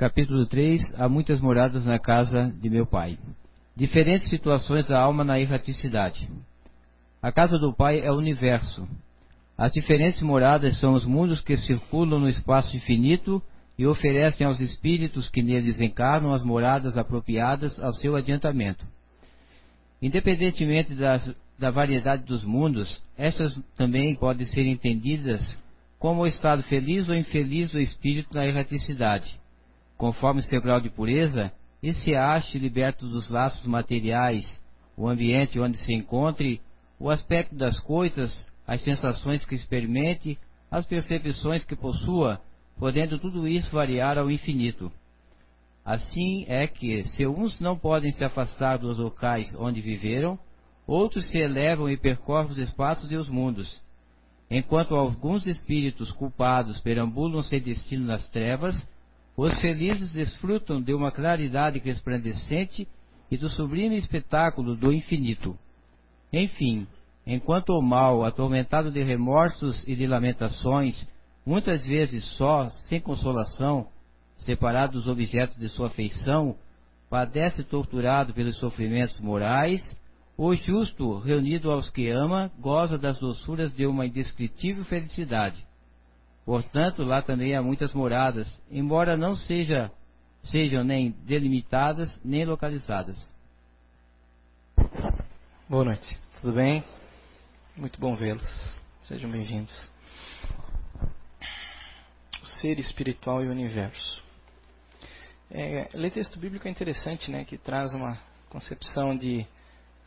capítulo 3, há muitas moradas na casa de meu pai. Diferentes situações da alma na erraticidade. A casa do pai é o universo. As diferentes moradas são os mundos que circulam no espaço infinito e oferecem aos espíritos que neles encarnam as moradas apropriadas ao seu adiantamento. Independentemente das, da variedade dos mundos, estas também podem ser entendidas como o estado feliz ou infeliz do espírito na erraticidade, conforme seu grau de pureza, e se ache liberto dos laços materiais, o ambiente onde se encontre, o aspecto das coisas, as sensações que experimente, as percepções que possua, podendo tudo isso variar ao infinito. Assim é que, se uns não podem se afastar dos locais onde viveram, outros se elevam e percorrem os espaços e os mundos. Enquanto alguns espíritos culpados perambulam sem destino nas trevas, os felizes desfrutam de uma claridade resplandecente e do sublime espetáculo do infinito. Enfim, enquanto o mal, atormentado de remorsos e de lamentações, muitas vezes só, sem consolação, separado dos objetos de sua afeição, padece torturado pelos sofrimentos morais, o justo, reunido aos que ama, goza das doçuras de uma indescritível felicidade. Portanto, lá também há muitas moradas, embora não seja, sejam nem delimitadas nem localizadas. Boa noite, tudo bem? Muito bom vê-los. Sejam bem-vindos. O ser espiritual e o universo. É, ler texto bíblico é interessante, né, que traz uma concepção de,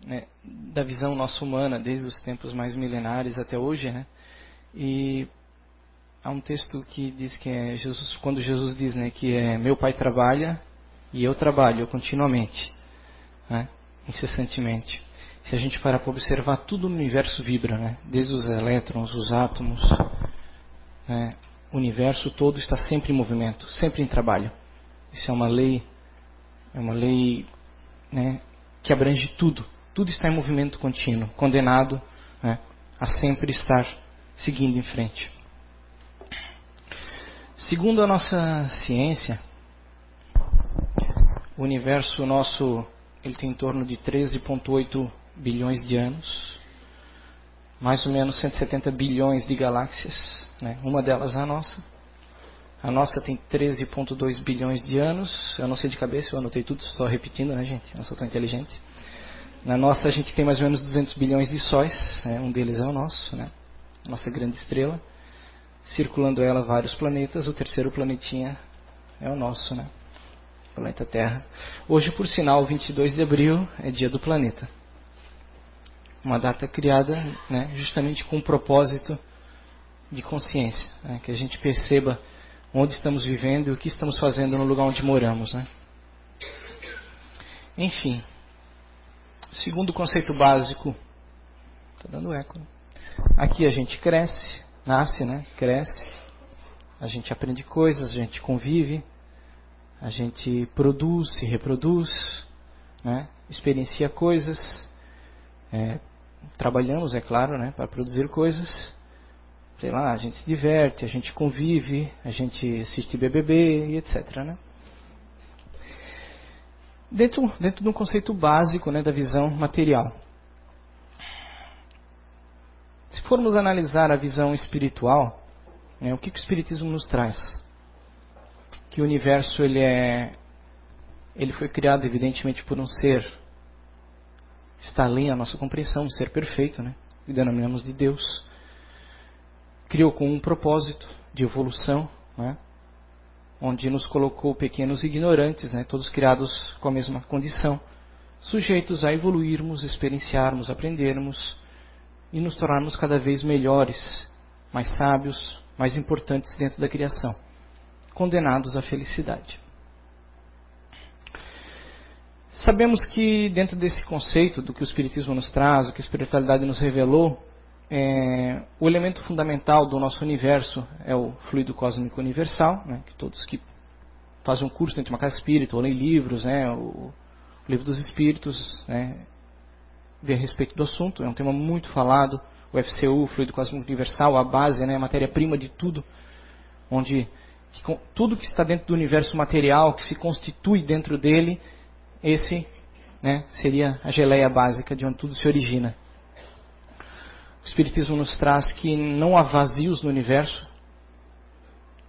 né, da visão nossa humana desde os tempos mais milenares até hoje, né? E há um texto que diz que é Jesus, quando Jesus diz, né, que é meu Pai trabalha e eu trabalho continuamente, né, incessantemente. Se a gente parar para observar, tudo no universo vibra, né? Desde os elétrons, os átomos, né? o universo todo está sempre em movimento, sempre em trabalho. Isso é uma lei, é uma lei né, que abrange tudo. Tudo está em movimento contínuo, condenado né, a sempre estar seguindo em frente. Segundo a nossa ciência, o universo nosso ele tem em torno de 13,8 bilhões de anos, mais ou menos 170 bilhões de galáxias, né? uma delas é a nossa. A nossa tem 13,2 bilhões de anos. Eu não sei de cabeça, eu anotei tudo, só repetindo, né, gente? Não sou tão inteligente. Na nossa, a gente tem mais ou menos 200 bilhões de sóis. Né? Um deles é o nosso, né? Nossa grande estrela. Circulando ela vários planetas. O terceiro planetinha é o nosso, né? Planeta Terra. Hoje, por sinal, 22 de abril é dia do planeta. Uma data criada né, justamente com o propósito de consciência. Né? Que a gente perceba onde estamos vivendo e o que estamos fazendo no lugar onde moramos. Né? Enfim, segundo conceito básico, está dando eco. Né? Aqui a gente cresce, nasce, né? cresce, a gente aprende coisas, a gente convive, a gente produz, se reproduz, né? experiencia coisas, é, trabalhamos, é claro, né? para produzir coisas sei lá, a gente se diverte, a gente convive, a gente assiste BBB e etc. Né? Dentro, dentro de um conceito básico né, da visão material. Se formos analisar a visão espiritual, né, o que, que o Espiritismo nos traz? Que o universo ele é, ele foi criado evidentemente por um ser está além da nossa compreensão, um ser perfeito, né? Que denominamos de Deus criou com um propósito de evolução, né? onde nos colocou pequenos ignorantes, né? todos criados com a mesma condição, sujeitos a evoluirmos, experienciarmos, aprendermos e nos tornarmos cada vez melhores, mais sábios, mais importantes dentro da criação, condenados à felicidade. Sabemos que dentro desse conceito do que o Espiritismo nos traz, o que a espiritualidade nos revelou, é, o elemento fundamental do nosso universo é o fluido cósmico universal, né, que todos que fazem um curso dentro de uma casa espírita ou leem livros, né, o, o livro dos espíritos, né, vê a respeito do assunto, é um tema muito falado, o FCU, o fluido cósmico universal, a base, né, a matéria-prima de tudo, onde que, tudo que está dentro do universo material, que se constitui dentro dele, esse né, seria a geleia básica de onde tudo se origina. O Espiritismo nos traz que não há vazios no universo.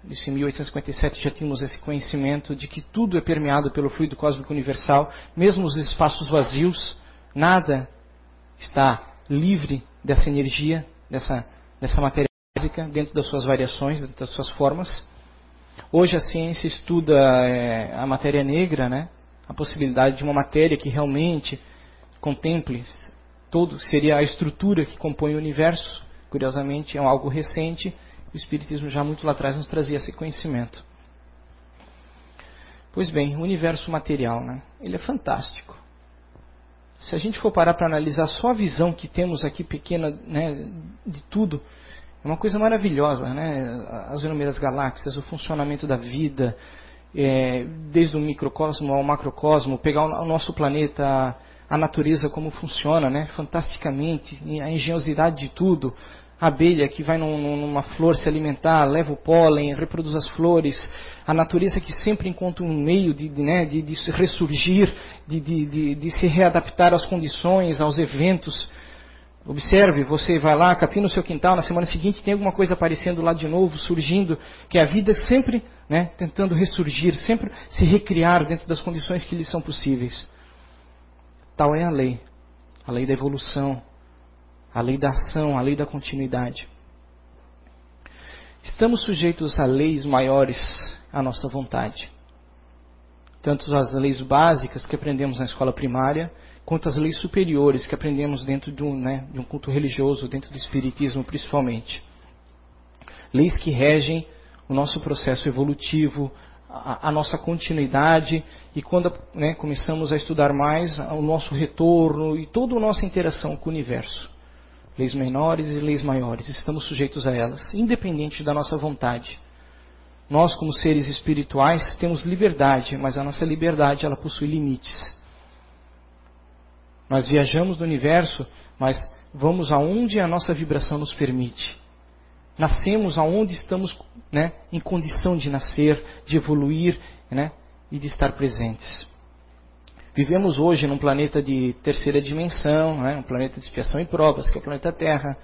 Isso em 1857 já tínhamos esse conhecimento de que tudo é permeado pelo fluido cósmico universal, mesmo os espaços vazios, nada está livre dessa energia, dessa, dessa matéria básica, dentro das suas variações, dentro das suas formas. Hoje a ciência estuda é, a matéria negra, né? a possibilidade de uma matéria que realmente contemple todo, seria a estrutura que compõe o universo. Curiosamente, é algo recente. O Espiritismo já muito lá atrás nos trazia esse conhecimento. Pois bem, o universo material, né? ele é fantástico. Se a gente for parar para analisar só a visão que temos aqui pequena né, de tudo, é uma coisa maravilhosa, né? As inúmeras galáxias, o funcionamento da vida, é, desde o microcosmo ao macrocosmo, pegar o nosso planeta, a natureza como funciona, né? Fantasticamente, a engenhosidade de tudo. A abelha que vai num, numa flor se alimentar, leva o pólen, reproduz as flores. A natureza que sempre encontra um meio de, de, né, de, de ressurgir, de, se readaptar às condições, aos eventos. Observe, você vai lá, capina no seu quintal, na semana seguinte tem alguma coisa aparecendo lá de novo, surgindo, que é a vida sempre né, tentando ressurgir, sempre se recriar dentro das condições que lhe são possíveis. Tal é a lei, a lei da evolução, a lei da ação, a lei da continuidade. Estamos sujeitos a leis maiores à nossa vontade. Tanto as leis básicas que aprendemos na escola primária, quanto as leis superiores que aprendemos dentro de um, né, de um culto religioso, dentro do Espiritismo principalmente. Leis que regem o nosso processo evolutivo, a, a nossa continuidade e quando né, começamos a estudar mais, o nosso retorno e toda a nossa interação com o universo. Leis menores e leis maiores, estamos sujeitos a elas, independente da nossa vontade. Nós, como seres espirituais, temos liberdade, mas a nossa liberdade ela possui limites. Nós viajamos no universo, mas vamos aonde a nossa vibração nos permite. Nascemos aonde estamos né, em condição de nascer, de evoluir né, e de estar presentes. Vivemos hoje num planeta de terceira dimensão, né, um planeta de expiação e provas, que é o planeta Terra,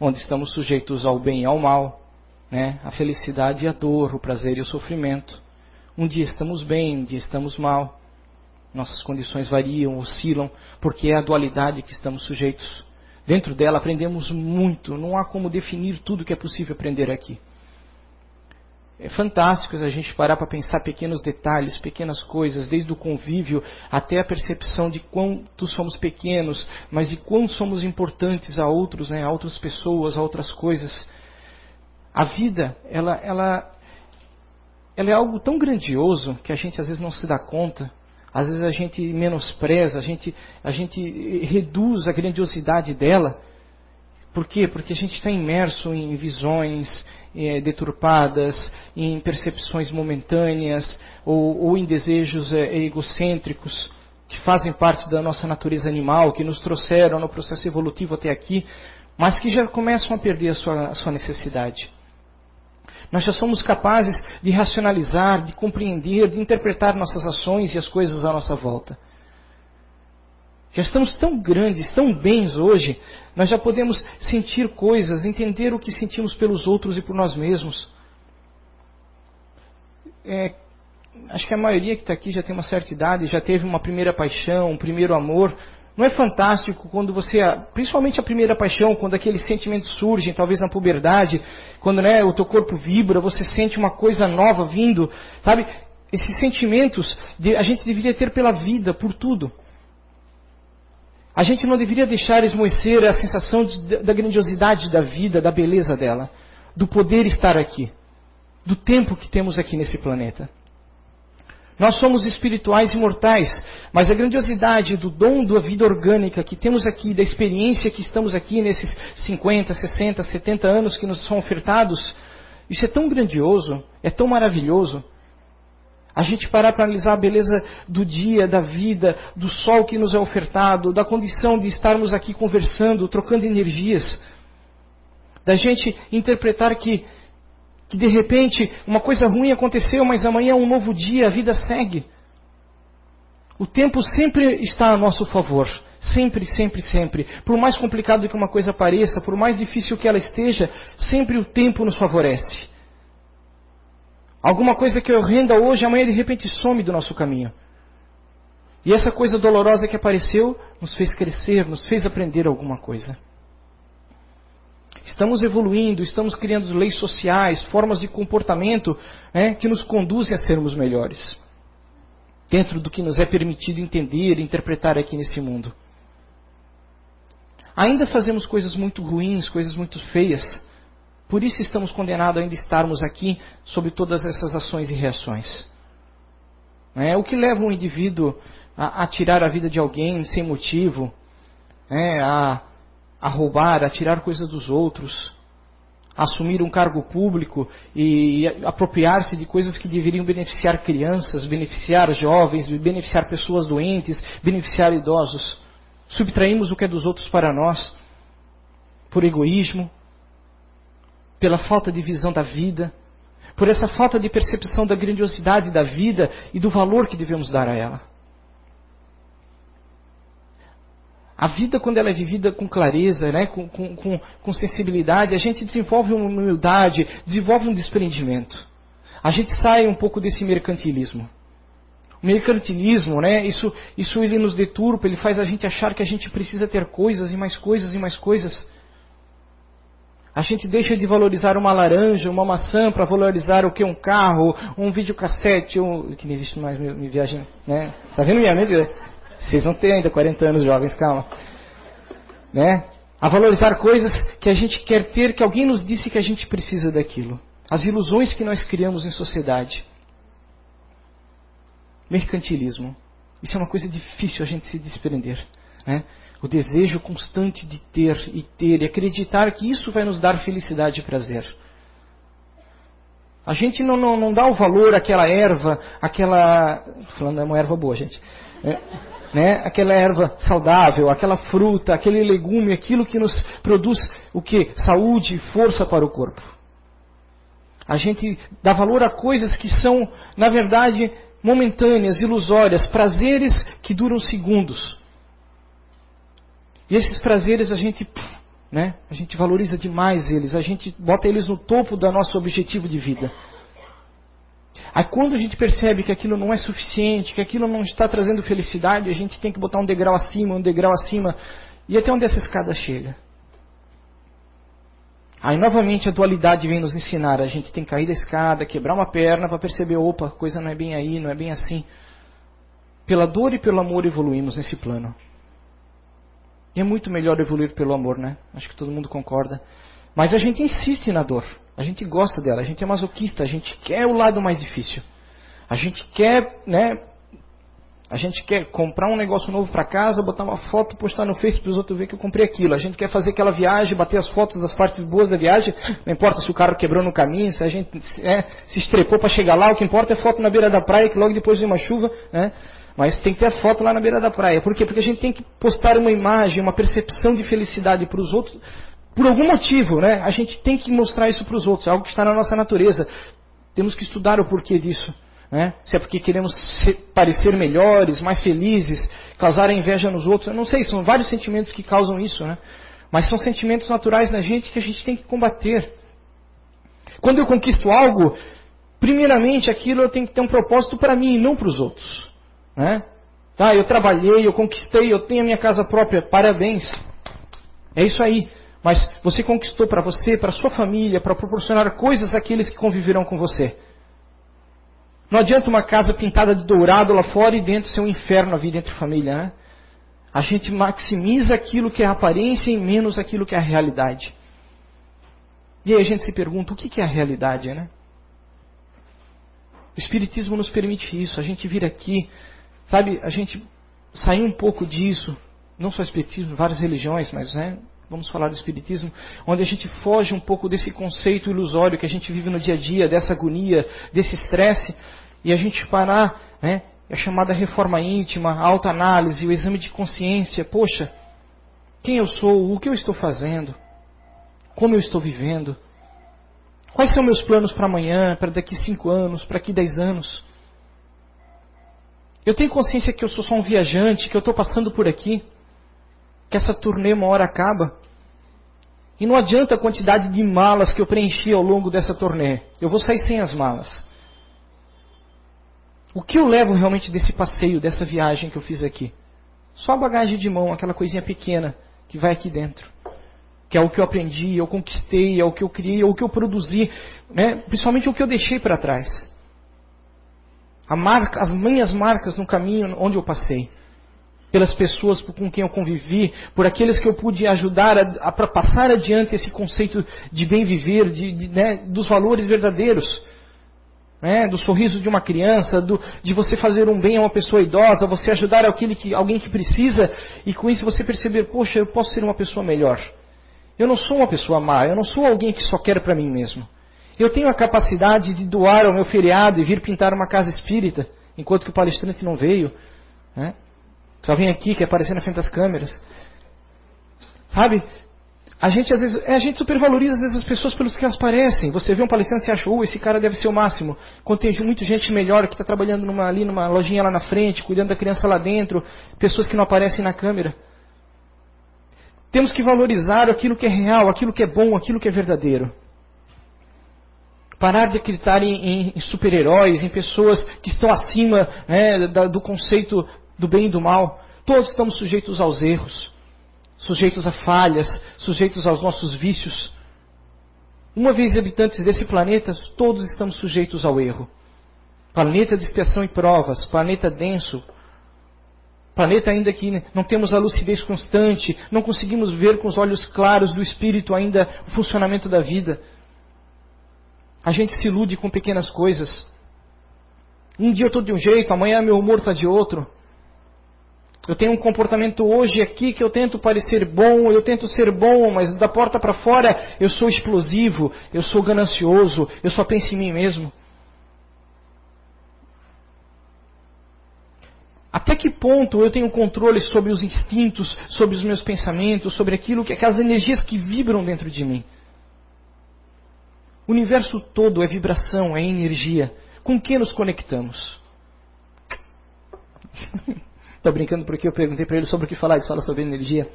onde estamos sujeitos ao bem e ao mal, né, a felicidade e a dor, o prazer e o sofrimento. Um dia estamos bem, um dia estamos mal. Nossas condições variam, oscilam, porque é a dualidade que estamos sujeitos. Dentro dela aprendemos muito, não há como definir tudo que é possível aprender aqui. É fantástico a gente parar para pensar pequenos detalhes, pequenas coisas, desde o convívio até a percepção de quanto somos pequenos, mas de quão somos importantes a outros, né, a outras pessoas, a outras coisas. A vida, ela, ela, ela é algo tão grandioso que a gente às vezes não se dá conta. Às vezes a gente menospreza, a gente, a gente reduz a grandiosidade dela. Por quê? Porque a gente está imerso em visões é, deturpadas, em percepções momentâneas ou, ou em desejos é, egocêntricos que fazem parte da nossa natureza animal, que nos trouxeram no processo evolutivo até aqui, mas que já começam a perder a sua, a sua necessidade. Nós já somos capazes de racionalizar, de compreender, de interpretar nossas ações e as coisas à nossa volta. Já estamos tão grandes, tão bens hoje, nós já podemos sentir coisas, entender o que sentimos pelos outros e por nós mesmos. É, acho que a maioria que está aqui já tem uma certa idade, já teve uma primeira paixão, um primeiro amor. Não é fantástico quando você, principalmente a primeira paixão, quando aqueles sentimentos surgem, talvez na puberdade, quando né, o teu corpo vibra, você sente uma coisa nova vindo, sabe? Esses sentimentos a gente deveria ter pela vida, por tudo. A gente não deveria deixar esmoecer a sensação de, da grandiosidade da vida, da beleza dela, do poder estar aqui, do tempo que temos aqui nesse planeta. Nós somos espirituais e mortais, mas a grandiosidade do dom da vida orgânica que temos aqui, da experiência que estamos aqui nesses 50, 60, 70 anos que nos são ofertados, isso é tão grandioso, é tão maravilhoso. A gente parar para analisar a beleza do dia, da vida, do sol que nos é ofertado, da condição de estarmos aqui conversando, trocando energias, da gente interpretar que Que de repente uma coisa ruim aconteceu, mas amanhã é um novo dia, a vida segue. O tempo sempre está a nosso favor. Sempre, sempre, sempre. Por mais complicado que uma coisa pareça, por mais difícil que ela esteja, sempre o tempo nos favorece. Alguma coisa que é horrenda hoje, amanhã de repente some do nosso caminho. E essa coisa dolorosa que apareceu nos fez crescer, nos fez aprender alguma coisa. Estamos evoluindo, estamos criando leis sociais, formas de comportamento né, que nos conduzem a sermos melhores dentro do que nos é permitido entender e interpretar aqui nesse mundo. Ainda fazemos coisas muito ruins, coisas muito feias. Por isso estamos condenados a ainda estarmos aqui sob todas essas ações e reações. É, o que leva um indivíduo a, a, tirar a vida de alguém sem motivo, é, a, a roubar, a tirar coisas dos outros, assumir um cargo público e apropriar-se de coisas que deveriam beneficiar crianças, beneficiar jovens, beneficiar pessoas doentes, beneficiar idosos. Subtraímos o que é dos outros para nós por egoísmo, pela falta de visão da vida, por essa falta de percepção da grandiosidade da vida e do valor que devemos dar a ela. A vida, quando ela é vivida com clareza, né, com, com, com, com sensibilidade, a gente desenvolve uma humildade, desenvolve um desprendimento. A gente sai um pouco desse mercantilismo. O mercantilismo, né, isso, isso ele nos deturpa, ele faz a gente achar que a gente precisa ter coisas e mais coisas e mais coisas. A gente deixa de valorizar uma laranja, uma maçã para valorizar o que um carro, um videocassete, um, que não existe mais minha viagem, né? Tá vendo minha mente? Vocês vão ter ainda 40 anos jovens, calma. Né? A valorizar coisas que a gente quer ter, que alguém nos disse que a gente precisa daquilo. As ilusões que nós criamos em sociedade. Mercantilismo. Isso é uma coisa difícil a gente se desprender. Né? O desejo constante de ter e ter e acreditar que isso vai nos dar felicidade e prazer. A gente não, não, não dá o valor àquela erva, aquela. Falando é uma erva boa, gente. É né, aquela erva saudável, aquela fruta, aquele legume, aquilo que nos produz o que? Saúde e força para o corpo. A gente dá valor a coisas que são, na verdade, momentâneas, ilusórias, prazeres que duram segundos. E esses prazeres a gente, né, a gente valoriza demais eles, a gente bota eles no topo do nosso objetivo de vida. Aí quando a gente percebe que aquilo não é suficiente, que aquilo não está trazendo felicidade, a gente tem que botar um degrau acima, um degrau acima, e até onde essa escada chega. Aí novamente a dualidade vem nos ensinar, a gente tem que cair da escada, quebrar uma perna para perceber, opa, coisa não é bem aí, não é bem assim. Pela dor e pelo amor evoluímos nesse plano. E é muito melhor evoluir pelo amor, né? Acho que todo mundo concorda. Mas a gente insiste na dor. A gente gosta dela, a gente é masoquista, a gente quer o lado mais difícil. A gente quer, né? A gente quer comprar um negócio novo para casa, botar uma foto, postar no Face para os outros ver que eu comprei aquilo. A gente quer fazer aquela viagem, bater as fotos das partes boas da viagem. Não importa se o carro quebrou no caminho, se a gente se estrepou para chegar lá. O que importa é foto na beira da praia, que logo depois vem uma chuva, né? Mas tem que ter a foto lá na beira da praia. Por quê? Porque a gente tem que postar uma imagem, uma percepção de felicidade para os outros, por algum motivo, né? A gente tem que mostrar isso para os outros, é algo que está na nossa natureza. Temos que estudar o porquê disso. Né? Se é porque queremos ser, parecer melhores, mais felizes, causar inveja nos outros. Eu não sei, são vários sentimentos que causam isso. Né? Mas são sentimentos naturais na gente que a gente tem que combater. Quando eu conquisto algo, primeiramente aquilo eu tenho que ter um propósito para mim e não para os outros. Né? Tá, eu trabalhei, eu conquistei, eu tenho a minha casa própria, parabéns. É isso aí. Mas você conquistou para você, para sua família, para proporcionar coisas àqueles que conviverão com você. Não adianta uma casa pintada de dourado lá fora e dentro ser um inferno a vida entre família, né? A gente maximiza aquilo que é aparência e menos aquilo que é a realidade. E aí a gente se pergunta, o que é a realidade, né? O Espiritismo nos permite isso, a gente vir aqui, sabe, a gente sair um pouco disso, não só Espiritismo, várias religiões, mas né, vamos falar do Espiritismo, onde a gente foge um pouco desse conceito ilusório que a gente vive no dia a dia, dessa agonia, desse estresse, e a gente parar, né, a chamada reforma íntima, a autoanálise, o exame de consciência, poxa, quem eu sou, o que eu estou fazendo, como eu estou vivendo, Quais são meus planos para amanhã, para daqui cinco anos, para daqui dez anos? Eu tenho consciência que eu sou só um viajante, que eu estou passando por aqui, que essa turnê uma hora acaba. E não adianta a quantidade de malas que eu preenchi ao longo dessa turnê. Eu vou sair sem as malas. O que eu levo realmente desse passeio, dessa viagem que eu fiz aqui? Só a bagagem de mão, aquela coisinha pequena que vai aqui dentro. Que é o que eu aprendi, eu conquistei, é o que eu criei, é o que eu produzi, né? principalmente o que eu deixei para trás. Marca, as minhas marcas no caminho onde eu passei. Pelas pessoas com quem eu convivi, por aqueles que eu pude ajudar a, a passar adiante esse conceito de bem viver, de, de, né, dos valores verdadeiros né, do sorriso de uma criança, do, de você fazer um bem a uma pessoa idosa, você ajudar aquele que, alguém que precisa, e com isso você perceber, poxa, eu posso ser uma pessoa melhor. Eu não sou uma pessoa má, eu não sou alguém que só quer para mim mesmo. Eu tenho a capacidade de doar o meu feriado e vir pintar uma casa espírita, enquanto que o palestrante não veio. Né? Só vem aqui, quer aparecer na frente das câmeras. Sabe? A gente às vezes, é, a gente supervaloriza às vezes as pessoas pelos que elas parecem. Você vê um palestrante e acha, oh, esse cara deve ser o máximo. Quando tem muita gente melhor que está trabalhando numa, ali numa lojinha lá na frente, cuidando da criança lá dentro, pessoas que não aparecem na câmera. Temos que valorizar aquilo que é real, aquilo que é bom, aquilo que é verdadeiro. Parar de acreditar em, em super-heróis, em pessoas que estão acima né, da, do conceito do bem e do mal. Todos estamos sujeitos aos erros sujeitos a falhas, sujeitos aos nossos vícios. Uma vez habitantes desse planeta, todos estamos sujeitos ao erro. Planeta de expiação e provas, planeta denso, planeta ainda que não temos a lucidez constante, não conseguimos ver com os olhos claros do espírito ainda o funcionamento da vida. A gente se ilude com pequenas coisas. Um dia eu estou de um jeito, amanhã meu humor está de outro. Eu tenho um comportamento hoje aqui que eu tento parecer bom, eu tento ser bom, mas da porta para fora eu sou explosivo, eu sou ganancioso, eu só penso em mim mesmo. Até que ponto eu tenho controle sobre os instintos, sobre os meus pensamentos, sobre aquilo que aquelas energias que vibram dentro de mim? O universo todo é vibração, é energia. Com que nos conectamos? Estou brincando porque eu perguntei para ele sobre o que falar. Ele fala sobre energia.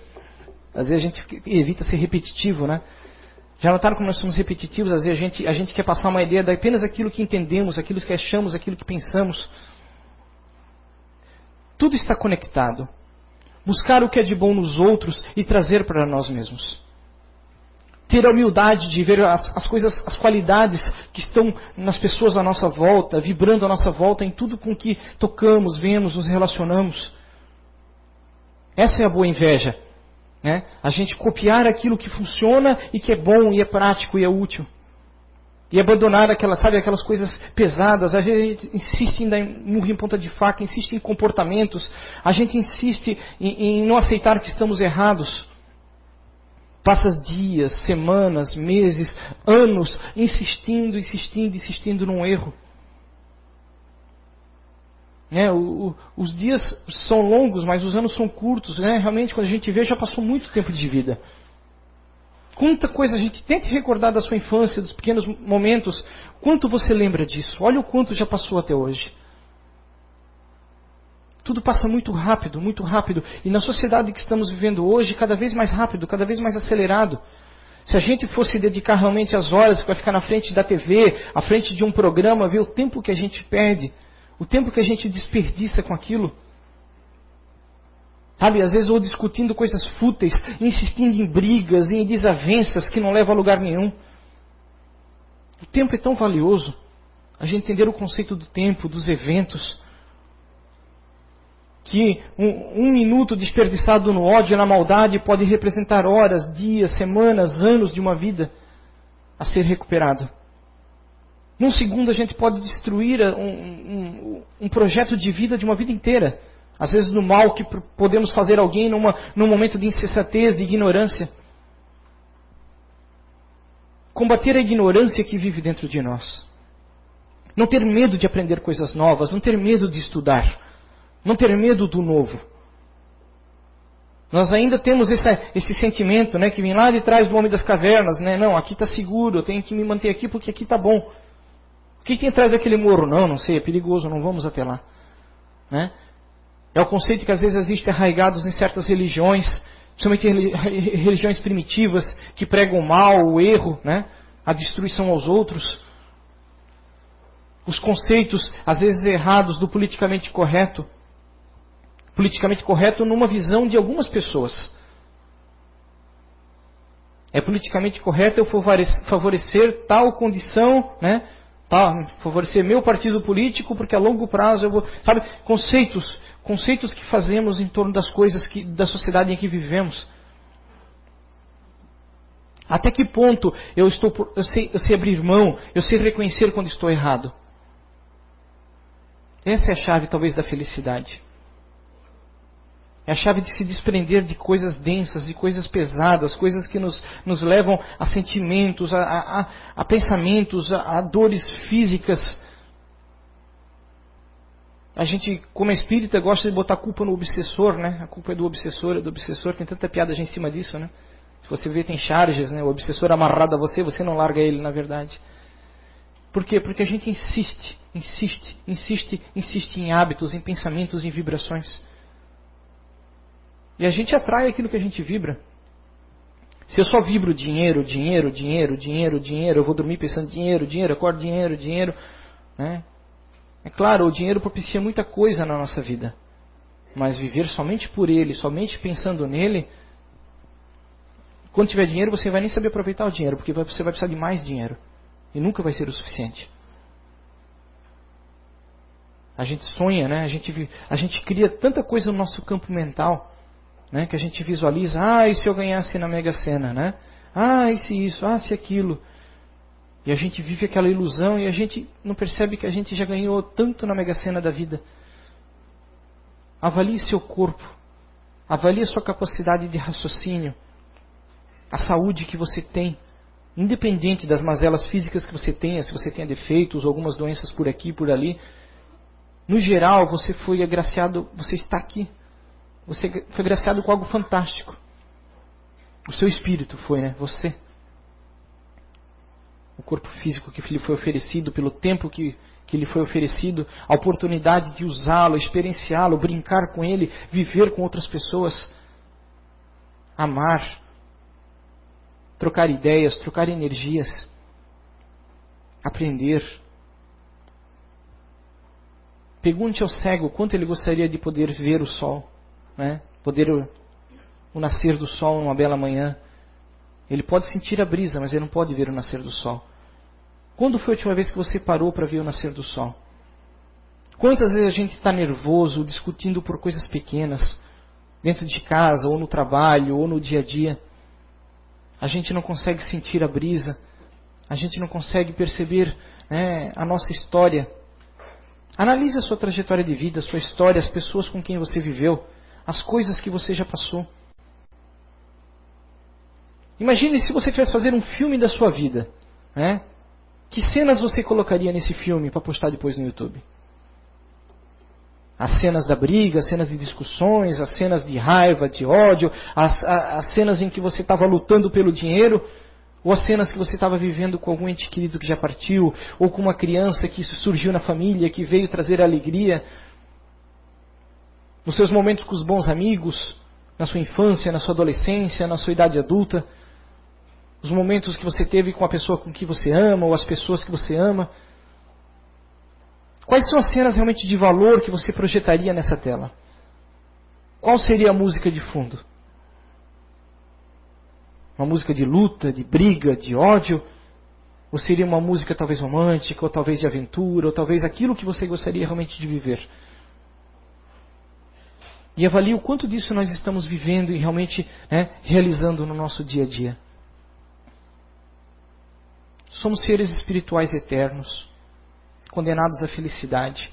Às vezes a gente evita ser repetitivo, né? Já notaram como nós somos repetitivos? Às vezes a gente, a gente quer passar uma ideia de apenas aquilo que entendemos, aquilo que achamos, aquilo que pensamos. Tudo está conectado. Buscar o que é de bom nos outros e trazer para nós mesmos. Ter a humildade de ver as, as coisas, as qualidades que estão nas pessoas à nossa volta, vibrando à nossa volta em tudo com que tocamos, vemos, nos relacionamos. Essa é a boa inveja. Né? A gente copiar aquilo que funciona e que é bom e é prático e é útil. E abandonar aquelas, sabe, aquelas coisas pesadas. A gente insiste em murro em ponta de faca, insiste em comportamentos. A gente insiste em, em não aceitar que estamos errados. Passa dias, semanas, meses, anos insistindo, insistindo, insistindo num erro. É, o, o, os dias são longos, mas os anos são curtos. Né? Realmente, quando a gente vê, já passou muito tempo de vida. Quanta coisa a gente tente recordar da sua infância, dos pequenos momentos. Quanto você lembra disso? Olha o quanto já passou até hoje. Tudo passa muito rápido, muito rápido. E na sociedade que estamos vivendo hoje, cada vez mais rápido, cada vez mais acelerado. Se a gente fosse dedicar realmente as horas para ficar na frente da TV, à frente de um programa, ver o tempo que a gente perde o tempo que a gente desperdiça com aquilo. Sabe, às vezes ou discutindo coisas fúteis, insistindo em brigas, em desavenças que não levam a lugar nenhum. O tempo é tão valioso. A gente entender o conceito do tempo, dos eventos. Que um, um minuto desperdiçado no ódio e na maldade pode representar horas, dias, semanas, anos de uma vida a ser recuperado. Num segundo a gente pode destruir um, um, um, projeto de vida de uma vida inteira. Às vezes no mal que podemos fazer alguém numa, num momento de insensatez, de ignorância. Combater a ignorância que vive dentro de nós. Não ter medo de aprender coisas novas, não ter medo de estudar, não ter medo do novo. Nós ainda temos esse, esse sentimento, né, que vem lá de trás do homem das cavernas, né? Não, aqui está seguro, eu tenho que me manter aqui porque aqui está bom. O que tem atrás daquele morro? Não, não sei, é perigoso, não vamos até lá. Né? É o conceito que às vezes existe arraigados em certas religiões, principalmente religiões primitivas, que pregam o mal, o erro, né? a destruição aos outros. Os conceitos, às vezes errados, do politicamente correto politicamente correto numa visão de algumas pessoas. É politicamente correto eu favorecer tal condição, né? Tá, favorecer meu partido político, porque a longo prazo eu vou. Sabe, conceitos, conceitos que fazemos em torno das coisas que, da sociedade em que vivemos. Até que ponto eu estou eu sei, eu sei abrir mão, eu sei reconhecer quando estou errado. Essa é a chave talvez da felicidade. É a chave de se desprender de coisas densas, de coisas pesadas, coisas que nos, nos levam a sentimentos, a, a, a pensamentos, a, a, dores físicas. A gente, como espírita, gosta de botar a culpa no obsessor, né? A culpa é do obsessor, é do obsessor. Tem tanta piada já em cima disso, né? Se você vê, tem charges, né? O obsessor amarrado a você, você não larga ele, na verdade. Por quê? Porque a gente insiste, insiste, insiste, insiste em hábitos, em pensamentos, em vibrações. E a gente atrai aquilo que a gente vibra. Se eu só vibro dinheiro, dinheiro, dinheiro, dinheiro, dinheiro, eu vou dormir pensando dinheiro, dinheiro, acordo dinheiro, dinheiro. Né? É claro, o dinheiro propicia muita coisa na nossa vida. Mas viver somente por ele, somente pensando nele, quando tiver dinheiro você vai nem saber aproveitar o dinheiro, porque você vai precisar de mais dinheiro. E nunca vai ser o suficiente. A gente sonha, né? A gente, a gente cria tanta coisa no nosso campo mental né? Que a gente visualiza, ah, e se eu ganhasse na Mega Sena, né? Ah, e se isso, ah, se aquilo. E a gente vive aquela ilusão e a gente não percebe que a gente já ganhou tanto na Mega Sena da vida. Avalie seu corpo. Avalie sua capacidade de raciocínio. A saúde que você tem. Independente das mazelas físicas que você tenha, se você tenha defeitos algumas doenças por aqui por ali. No geral, você foi agraciado, você está aqui. Você foi graciado com algo fantástico. O seu espírito foi, né? Você. O corpo físico que lhe foi oferecido, pelo tempo que, que lhe foi oferecido, a oportunidade de usá-lo, experienciá-lo, brincar com ele, viver com outras pessoas, amar, trocar ideias, trocar energias, aprender. Pergunte ao cego quanto ele gostaria de poder ver o sol né? poder o, o nascer do sol numa bela manhã. Ele pode sentir a brisa, mas ele não pode ver o nascer do sol. Quando foi a última vez que você parou para ver o nascer do sol? Quantas vezes a gente está nervoso, discutindo por coisas pequenas, dentro de casa, ou no trabalho, ou no dia a dia? A gente não consegue sentir a brisa, a gente não consegue perceber né, a nossa história. Analise a sua trajetória de vida, a sua história, as pessoas com quem você viveu as coisas que você já passou. Imagine se você tivesse fazer um filme da sua vida. Né? Que cenas você colocaria nesse filme para postar depois no YouTube? As cenas da briga, as cenas de discussões, as cenas de raiva, de ódio, as, as cenas em que você estava lutando pelo dinheiro, ou as cenas que você estava vivendo com algum ente querido que já partiu, ou com uma criança que surgiu na família, que veio trazer alegria, nos seus momentos com os bons amigos, na sua infância, na sua adolescência, na sua idade adulta, os momentos que você teve com a pessoa com que você ama ou as pessoas que você ama. Quais são as cenas realmente de valor que você projetaria nessa tela? Qual seria a música de fundo? Uma música de luta, de briga, de ódio? Ou seria uma música talvez romântica, ou talvez de aventura, ou talvez aquilo que você gostaria realmente de viver? E avalie o quanto disso nós estamos vivendo e realmente né, realizando no nosso dia a dia. Somos seres espirituais eternos, condenados à felicidade.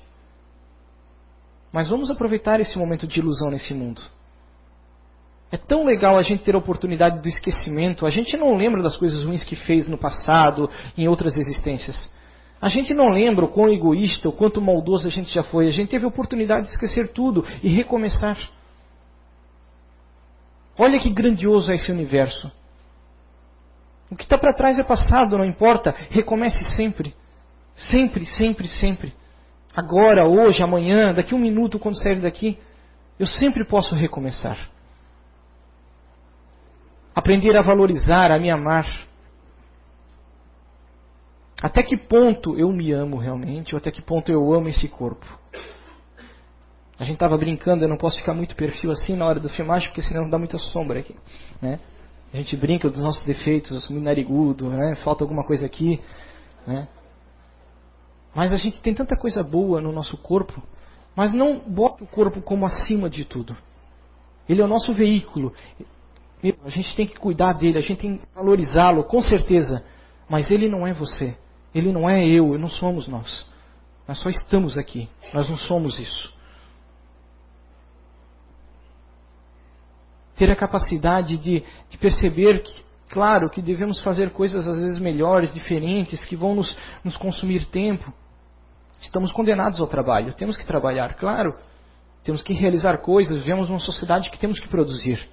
Mas vamos aproveitar esse momento de ilusão nesse mundo. É tão legal a gente ter a oportunidade do esquecimento. A gente não lembra das coisas ruins que fez no passado, em outras existências. A gente não lembra o quão egoísta, o quanto maldoso a gente já foi. A gente teve a oportunidade de esquecer tudo e recomeçar. Olha que grandioso é esse universo. O que está para trás é passado, não importa. Recomece sempre. Sempre, sempre, sempre. Agora, hoje, amanhã, daqui um minuto, quando sair daqui, eu sempre posso recomeçar. Aprender a valorizar, a me amar. Até que ponto eu me amo realmente, ou até que ponto eu amo esse corpo? A gente estava brincando, eu não posso ficar muito perfil assim na hora do filmagem, porque senão dá muita sombra aqui. Né? A gente brinca dos nossos defeitos, eu sou muito narigudo, né? falta alguma coisa aqui. Né? Mas a gente tem tanta coisa boa no nosso corpo, mas não bota o corpo como acima de tudo. Ele é o nosso veículo. A gente tem que cuidar dele, a gente tem que valorizá-lo, com certeza. Mas ele não é você. Ele não é eu, não somos nós. Nós só estamos aqui. Nós não somos isso. ter a capacidade de, de perceber que, claro, que devemos fazer coisas às vezes melhores, diferentes, que vão nos, nos consumir tempo. Estamos condenados ao trabalho, temos que trabalhar, claro. Temos que realizar coisas, vivemos numa sociedade que temos que produzir.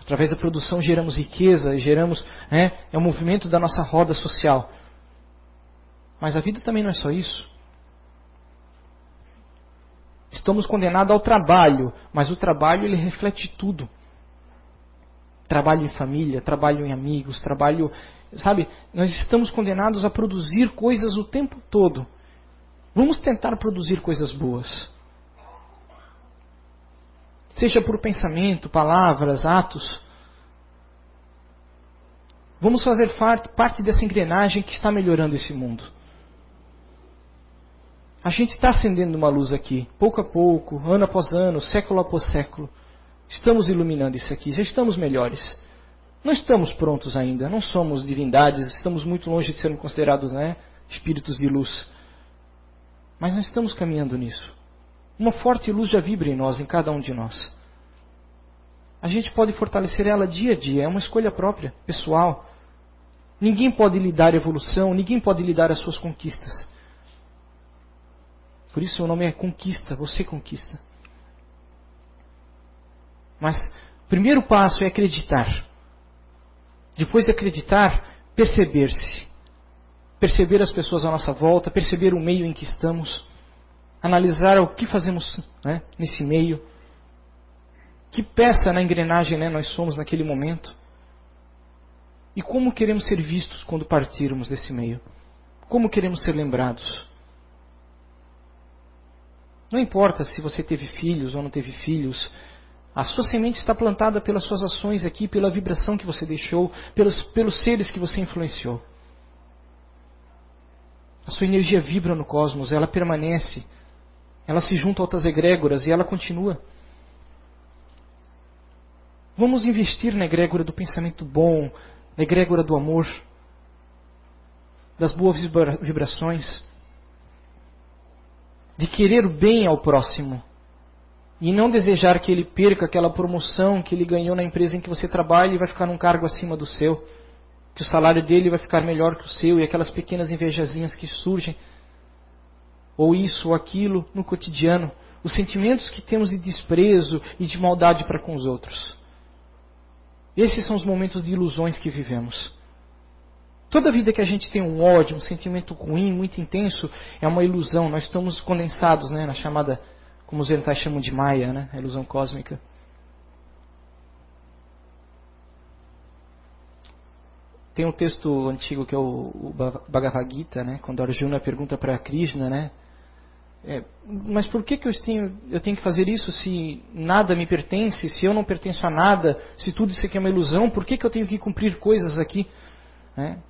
Através da produção geramos riqueza, geramos. Né, é o movimento da nossa roda social. Mas a vida também não é só isso. Estamos condenados ao trabalho, mas o trabalho ele reflete tudo trabalho em família, trabalho em amigos, trabalho. Sabe, nós estamos condenados a produzir coisas o tempo todo. Vamos tentar produzir coisas boas. Seja por pensamento, palavras, atos. Vamos fazer parte dessa engrenagem que está melhorando esse mundo. A gente está acendendo uma luz aqui, pouco a pouco, ano após ano, século após século. Estamos iluminando isso aqui, já estamos melhores. Não estamos prontos ainda, não somos divindades, estamos muito longe de sermos considerados né, espíritos de luz. Mas nós estamos caminhando nisso. Uma forte luz já vibra em nós, em cada um de nós. A gente pode fortalecer ela dia a dia, é uma escolha própria, pessoal. Ninguém pode lhe dar evolução, ninguém pode lhe dar as suas conquistas. Por isso o nome é conquista, você conquista. Mas o primeiro passo é acreditar. Depois de acreditar, perceber-se. Perceber as pessoas à nossa volta, perceber o meio em que estamos, analisar o que fazemos né, nesse meio, que peça na engrenagem né, nós somos naquele momento e como queremos ser vistos quando partirmos desse meio. Como queremos ser lembrados. Não importa se você teve filhos ou não teve filhos, a sua semente está plantada pelas suas ações aqui, pela vibração que você deixou, pelos, pelos seres que você influenciou. A sua energia vibra no cosmos, ela permanece, ela se junta a outras egrégoras e ela continua. Vamos investir na egrégora do pensamento bom, na egrégora do amor, das boas vibrações, de querer o bem ao próximo e não desejar que ele perca aquela promoção que ele ganhou na empresa em que você trabalha e vai ficar num cargo acima do seu, que o salário dele vai ficar melhor que o seu e aquelas pequenas invejazinhas que surgem, ou isso ou aquilo no cotidiano, os sentimentos que temos de desprezo e de maldade para com os outros. Esses são os momentos de ilusões que vivemos. Toda vida que a gente tem um ódio, um sentimento ruim, muito intenso, é uma ilusão. Nós estamos condensados né, na chamada como os orientais chamam de Maya, né? a ilusão cósmica. Tem um texto antigo que é o, Bhagavad Gita, né? quando Arjuna pergunta para Krishna, né? É, mas por que, que eu, tenho, eu tenho que fazer isso se nada me pertence, se eu não pertenço a nada, se tudo isso aqui é uma ilusão, por que, que eu tenho que cumprir coisas aqui? É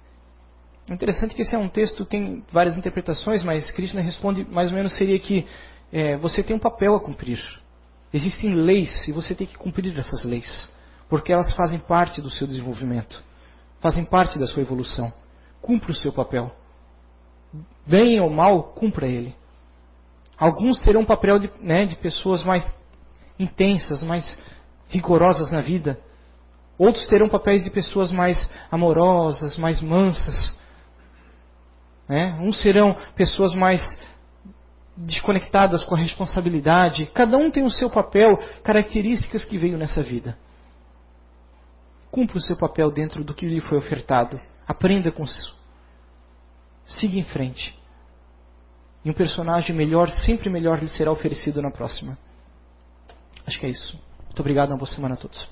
interessante que esse é um texto, tem várias interpretações, mas Krishna responde mais ou menos seria que é, você tem um papel a cumprir. Existem leis e você tem que cumprir essas leis, porque elas fazem parte do seu desenvolvimento, fazem parte da sua evolução. Cumpra o seu papel. Bem ou mal, cumpra ele. Alguns terão papel de, né, de pessoas mais intensas, mais rigorosas na vida. Outros terão papéis de pessoas mais amorosas, mais mansas. Né? Uns serão pessoas mais desconectadas com a responsabilidade. Cada um tem o seu papel, características que veio nessa vida. Cumpra o seu papel dentro do que lhe foi ofertado. Aprenda com isso. Siga em frente. E um personagem melhor, sempre melhor, lhe será oferecido na próxima. Acho que é isso. Muito obrigado, uma boa semana a todos.